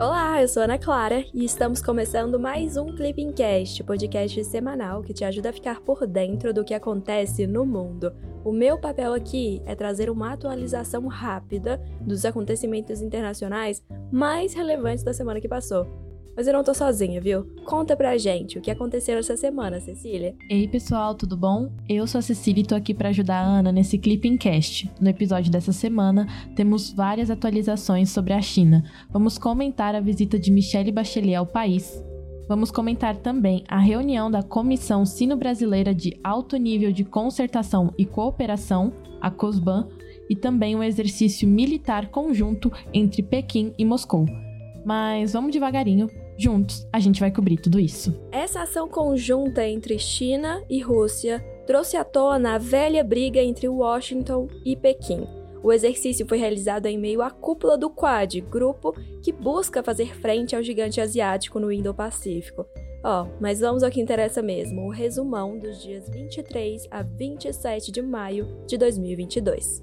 Olá, eu sou Ana Clara e estamos começando mais um Clipping Cast, podcast semanal que te ajuda a ficar por dentro do que acontece no mundo. O meu papel aqui é trazer uma atualização rápida dos acontecimentos internacionais mais relevantes da semana que passou. Mas eu não tô sozinha, viu? Conta pra gente o que aconteceu essa semana, Cecília. Ei, pessoal, tudo bom? Eu sou a Cecília e tô aqui para ajudar a Ana nesse Clipping Cast. No episódio dessa semana, temos várias atualizações sobre a China. Vamos comentar a visita de Michelle Bachelet ao país. Vamos comentar também a reunião da Comissão Sino-Brasileira de Alto Nível de Concertação e Cooperação, a COSBAN, e também o um exercício militar conjunto entre Pequim e Moscou. Mas vamos devagarinho, Juntos, a gente vai cobrir tudo isso. Essa ação conjunta entre China e Rússia trouxe à tona a velha briga entre Washington e Pequim. O exercício foi realizado em meio à cúpula do Quad, grupo que busca fazer frente ao gigante asiático no Indo-Pacífico. Ó, oh, mas vamos ao que interessa mesmo, o resumão dos dias 23 a 27 de maio de 2022.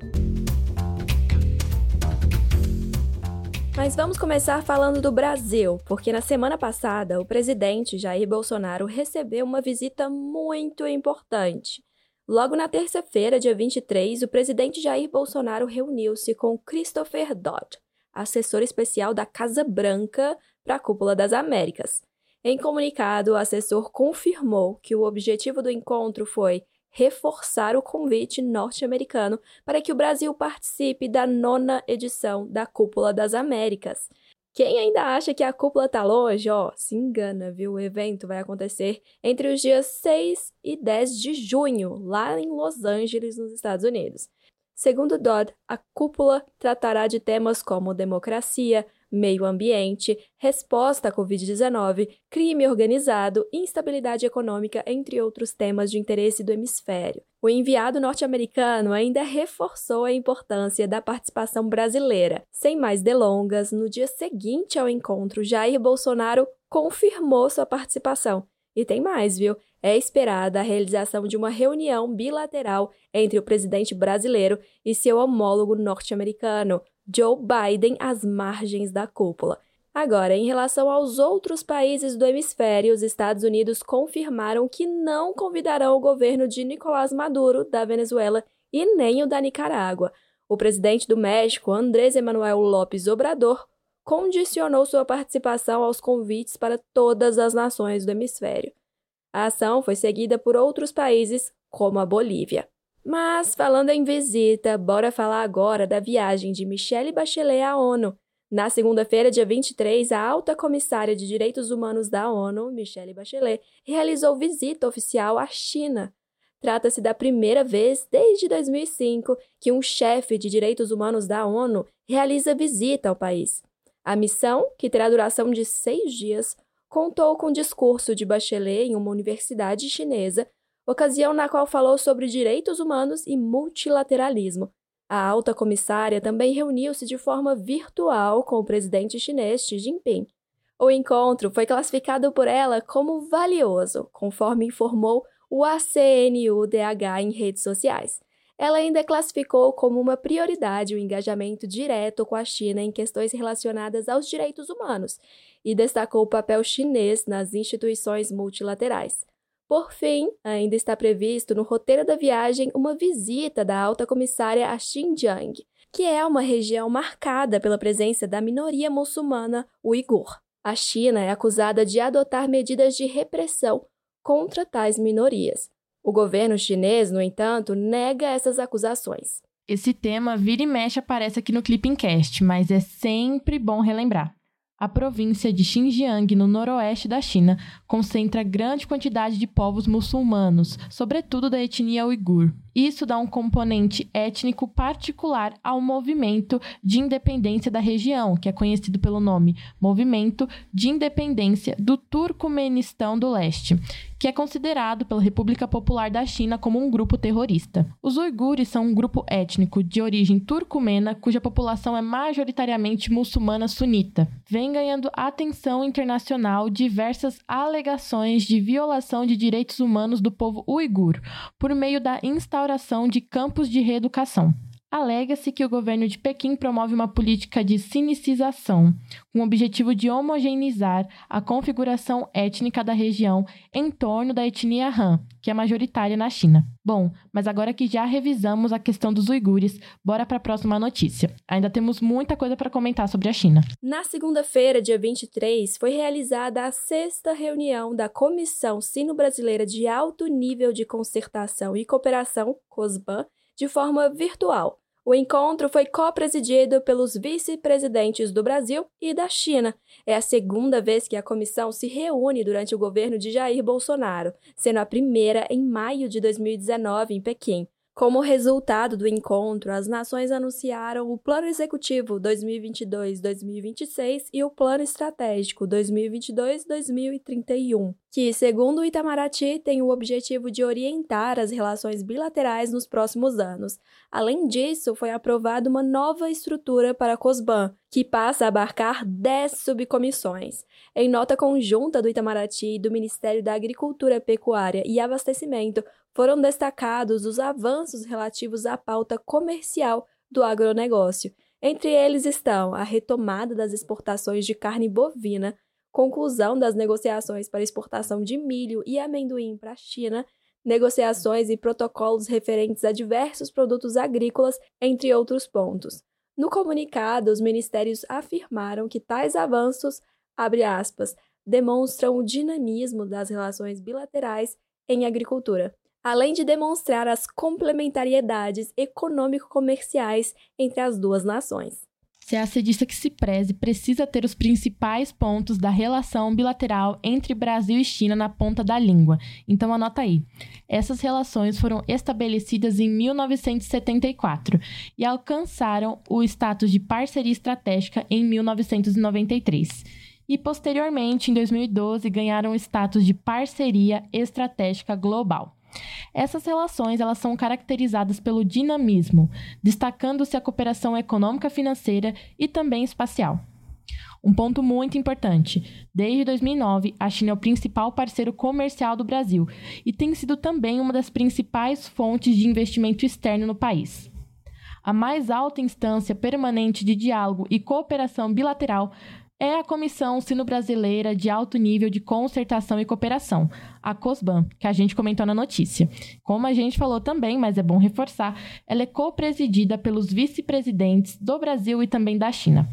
Mas vamos começar falando do Brasil, porque na semana passada o presidente Jair Bolsonaro recebeu uma visita muito importante. Logo na terça-feira, dia 23, o presidente Jair Bolsonaro reuniu-se com Christopher Dodd, assessor especial da Casa Branca para a Cúpula das Américas. Em comunicado, o assessor confirmou que o objetivo do encontro foi reforçar o convite norte-americano para que o Brasil participe da nona edição da Cúpula das Américas. Quem ainda acha que a cúpula está longe, ó, se engana, viu? O evento vai acontecer entre os dias 6 e 10 de junho, lá em Los Angeles, nos Estados Unidos. Segundo Dodd, a cúpula tratará de temas como democracia, meio ambiente, resposta à Covid-19, crime organizado, instabilidade econômica, entre outros temas de interesse do hemisfério. O enviado norte-americano ainda reforçou a importância da participação brasileira. Sem mais delongas, no dia seguinte ao encontro, Jair Bolsonaro confirmou sua participação. E tem mais, viu? É esperada a realização de uma reunião bilateral entre o presidente brasileiro e seu homólogo norte-americano, Joe Biden às margens da cúpula. Agora, em relação aos outros países do hemisfério, os Estados Unidos confirmaram que não convidarão o governo de Nicolás Maduro, da Venezuela, e nem o da Nicarágua. O presidente do México, Andrés Emanuel López Obrador, condicionou sua participação aos convites para todas as nações do hemisfério. A ação foi seguida por outros países, como a Bolívia. Mas, falando em visita, bora falar agora da viagem de Michelle Bachelet à ONU. Na segunda-feira, dia 23, a alta comissária de Direitos Humanos da ONU, Michelle Bachelet, realizou visita oficial à China. Trata-se da primeira vez desde 2005 que um chefe de direitos humanos da ONU realiza visita ao país. A missão, que terá duração de seis dias, contou com discurso de Bachelet em uma universidade chinesa ocasião na qual falou sobre direitos humanos e multilateralismo. A alta comissária também reuniu-se de forma virtual com o presidente chinês Xi Jinping. O encontro foi classificado por ela como valioso, conforme informou o ACNUDH em redes sociais. Ela ainda classificou como uma prioridade o engajamento direto com a China em questões relacionadas aos direitos humanos e destacou o papel chinês nas instituições multilaterais. Por fim, ainda está previsto no roteiro da viagem uma visita da alta comissária a Xinjiang, que é uma região marcada pela presença da minoria muçulmana uigur. A China é acusada de adotar medidas de repressão contra tais minorias. O governo chinês, no entanto, nega essas acusações. Esse tema vira e mexe aparece aqui no Clippingcast, mas é sempre bom relembrar. A província de Xinjiang, no noroeste da China, concentra grande quantidade de povos muçulmanos, sobretudo da etnia uigur. Isso dá um componente étnico particular ao movimento de independência da região, que é conhecido pelo nome Movimento de Independência do Turcomenistão do Leste, que é considerado pela República Popular da China como um grupo terrorista. Os uigures são um grupo étnico de origem turcomena cuja população é majoritariamente muçulmana sunita. Vem ganhando atenção internacional diversas alegações de violação de direitos humanos do povo uigur por meio da instauração de campos de reeducação. Alega-se que o governo de Pequim promove uma política de sinicização, com o objetivo de homogeneizar a configuração étnica da região em torno da etnia Han, que é majoritária na China. Bom, mas agora que já revisamos a questão dos uigures, bora para a próxima notícia. Ainda temos muita coisa para comentar sobre a China. Na segunda-feira, dia 23, foi realizada a sexta reunião da Comissão Sino-Brasileira de Alto Nível de Concertação e Cooperação, COSBAN, de forma virtual. O encontro foi co-presidido pelos vice-presidentes do Brasil e da China. É a segunda vez que a comissão se reúne durante o governo de Jair Bolsonaro, sendo a primeira em maio de 2019 em Pequim. Como resultado do encontro, as nações anunciaram o Plano Executivo 2022-2026 e o Plano Estratégico 2022-2031, que, segundo o Itamaraty, tem o objetivo de orientar as relações bilaterais nos próximos anos. Além disso, foi aprovada uma nova estrutura para a COSBAN, que passa a abarcar 10 subcomissões. Em nota conjunta do Itamaraty e do Ministério da Agricultura, Pecuária e Abastecimento, foram destacados os avanços relativos à pauta comercial do agronegócio. Entre eles estão a retomada das exportações de carne bovina, conclusão das negociações para exportação de milho e amendoim para a China, negociações e protocolos referentes a diversos produtos agrícolas, entre outros pontos. No comunicado, os ministérios afirmaram que tais avanços, aspas, demonstram o dinamismo das relações bilaterais em agricultura além de demonstrar as complementariedades econômico-comerciais entre as duas nações. Se a assedista que se preze precisa ter os principais pontos da relação bilateral entre Brasil e China na ponta da língua. Então anota aí. Essas relações foram estabelecidas em 1974 e alcançaram o status de parceria estratégica em 1993 e posteriormente, em 2012, ganharam o status de parceria estratégica global. Essas relações elas são caracterizadas pelo dinamismo, destacando-se a cooperação econômica financeira e também espacial. Um ponto muito importante: desde 2009, a China é o principal parceiro comercial do Brasil e tem sido também uma das principais fontes de investimento externo no país. A mais alta instância permanente de diálogo e cooperação bilateral é a Comissão Sino-Brasileira de Alto Nível de Concertação e Cooperação, a COSBAN, que a gente comentou na notícia. Como a gente falou também, mas é bom reforçar, ela é co-presidida pelos vice-presidentes do Brasil e também da China.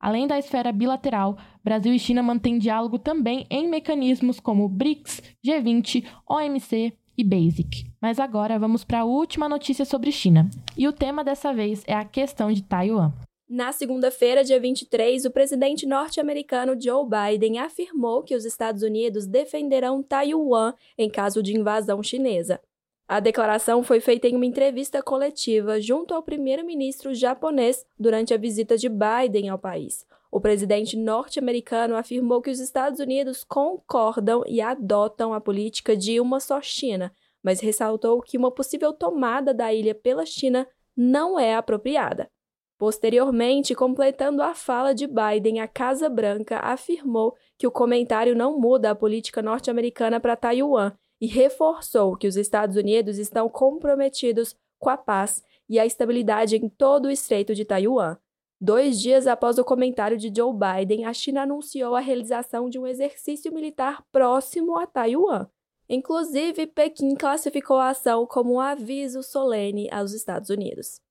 Além da esfera bilateral, Brasil e China mantêm diálogo também em mecanismos como BRICS, G20, OMC e BASIC. Mas agora vamos para a última notícia sobre China. E o tema dessa vez é a questão de Taiwan. Na segunda-feira, dia 23, o presidente norte-americano Joe Biden afirmou que os Estados Unidos defenderão Taiwan em caso de invasão chinesa. A declaração foi feita em uma entrevista coletiva junto ao primeiro-ministro japonês durante a visita de Biden ao país. O presidente norte-americano afirmou que os Estados Unidos concordam e adotam a política de uma só China, mas ressaltou que uma possível tomada da ilha pela China não é apropriada. Posteriormente, completando a fala de Biden, a Casa Branca afirmou que o comentário não muda a política norte-americana para Taiwan e reforçou que os Estados Unidos estão comprometidos com a paz e a estabilidade em todo o estreito de Taiwan. Dois dias após o comentário de Joe Biden, a China anunciou a realização de um exercício militar próximo a Taiwan. Inclusive, Pequim classificou a ação como um aviso solene aos Estados Unidos.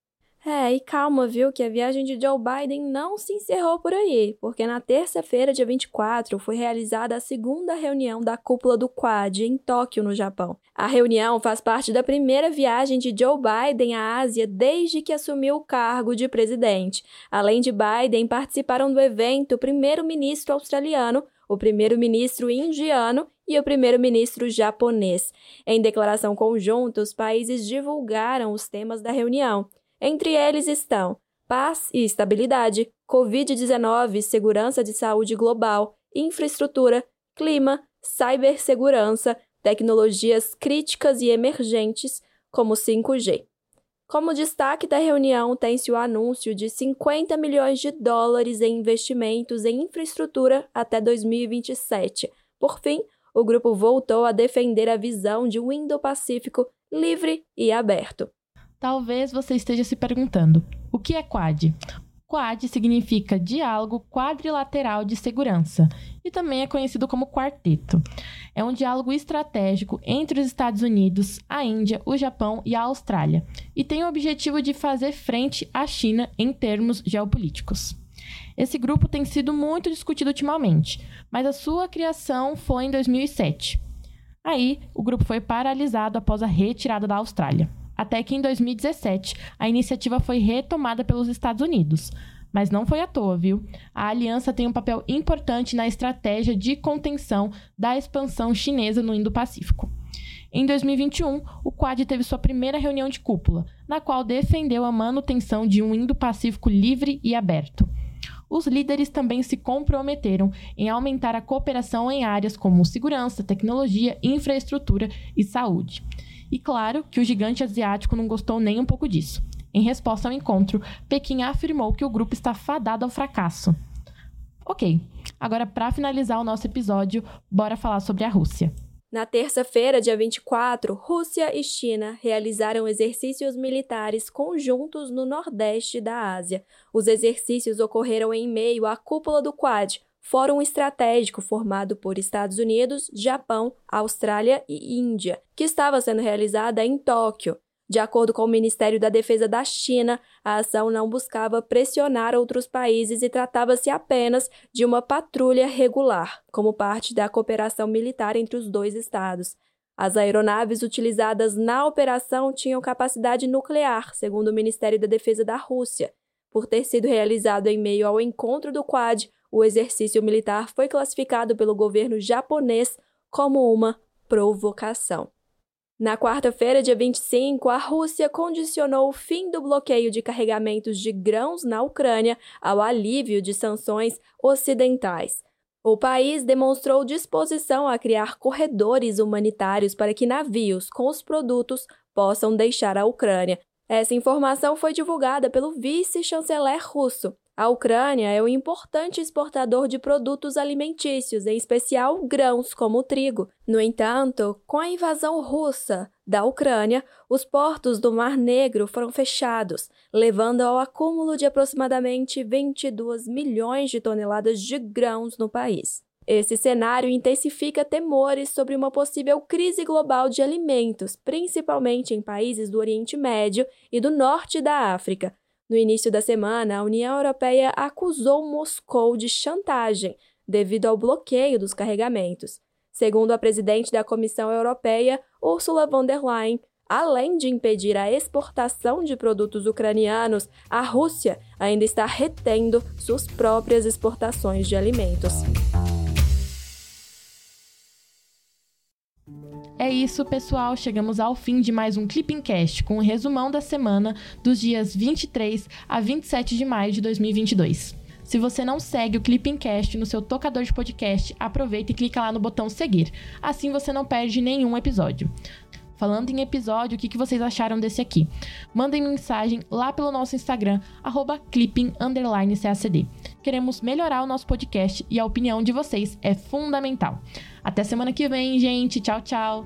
É, e calma, viu, que a viagem de Joe Biden não se encerrou por aí, porque na terça-feira, dia 24, foi realizada a segunda reunião da cúpula do Quad em Tóquio, no Japão. A reunião faz parte da primeira viagem de Joe Biden à Ásia desde que assumiu o cargo de presidente. Além de Biden, participaram do evento o primeiro-ministro australiano, o primeiro-ministro indiano e o primeiro-ministro japonês. Em declaração conjunta, os países divulgaram os temas da reunião. Entre eles estão paz e estabilidade, Covid-19, segurança de saúde global, infraestrutura, clima, cibersegurança, tecnologias críticas e emergentes, como 5G. Como destaque da reunião, tem-se o anúncio de 50 milhões de dólares em investimentos em infraestrutura até 2027. Por fim, o grupo voltou a defender a visão de um Indo-Pacífico livre e aberto. Talvez você esteja se perguntando: o que é Quad? Quad significa diálogo quadrilateral de segurança e também é conhecido como quarteto. É um diálogo estratégico entre os Estados Unidos, a Índia, o Japão e a Austrália e tem o objetivo de fazer frente à China em termos geopolíticos. Esse grupo tem sido muito discutido ultimamente, mas a sua criação foi em 2007. Aí, o grupo foi paralisado após a retirada da Austrália. Até que em 2017, a iniciativa foi retomada pelos Estados Unidos. Mas não foi à toa, viu? A aliança tem um papel importante na estratégia de contenção da expansão chinesa no Indo-Pacífico. Em 2021, o Quad teve sua primeira reunião de cúpula, na qual defendeu a manutenção de um Indo-Pacífico livre e aberto os líderes também se comprometeram em aumentar a cooperação em áreas como segurança, tecnologia, infraestrutura e saúde. E claro que o gigante asiático não gostou nem um pouco disso. Em resposta ao encontro, Pequim afirmou que o grupo está fadado ao fracasso. Ok, agora para finalizar o nosso episódio, bora falar sobre a Rússia. Na terça-feira, dia 24, Rússia e China realizaram exercícios militares conjuntos no nordeste da Ásia. Os exercícios ocorreram em meio à cúpula do Quad, fórum estratégico formado por Estados Unidos, Japão, Austrália e Índia, que estava sendo realizada em Tóquio. De acordo com o Ministério da Defesa da China, a ação não buscava pressionar outros países e tratava-se apenas de uma patrulha regular, como parte da cooperação militar entre os dois estados. As aeronaves utilizadas na operação tinham capacidade nuclear, segundo o Ministério da Defesa da Rússia. Por ter sido realizado em meio ao encontro do Quad, o exercício militar foi classificado pelo governo japonês como uma provocação. Na quarta-feira, dia 25, a Rússia condicionou o fim do bloqueio de carregamentos de grãos na Ucrânia ao alívio de sanções ocidentais. O país demonstrou disposição a criar corredores humanitários para que navios com os produtos possam deixar a Ucrânia. Essa informação foi divulgada pelo vice-chanceler russo, a Ucrânia é um importante exportador de produtos alimentícios, em especial grãos como o trigo. No entanto, com a invasão russa da Ucrânia, os portos do Mar Negro foram fechados, levando ao acúmulo de aproximadamente 22 milhões de toneladas de grãos no país. Esse cenário intensifica temores sobre uma possível crise global de alimentos, principalmente em países do Oriente Médio e do norte da África, no início da semana, a União Europeia acusou Moscou de chantagem devido ao bloqueio dos carregamentos. Segundo a presidente da Comissão Europeia, Ursula von der Leyen, além de impedir a exportação de produtos ucranianos, a Rússia ainda está retendo suas próprias exportações de alimentos. É isso, pessoal. Chegamos ao fim de mais um Clipping Cast com um resumão da semana dos dias 23 a 27 de maio de 2022. Se você não segue o Clipping Cast no seu tocador de podcast, aproveita e clica lá no botão seguir. Assim você não perde nenhum episódio. Falando em episódio, o que, vocês acharam desse aqui? Mandem mensagem lá pelo nosso Instagram, clipping_cacd. Queremos melhorar o nosso podcast e a opinião de vocês é fundamental. Até semana que vem, gente. Tchau, tchau.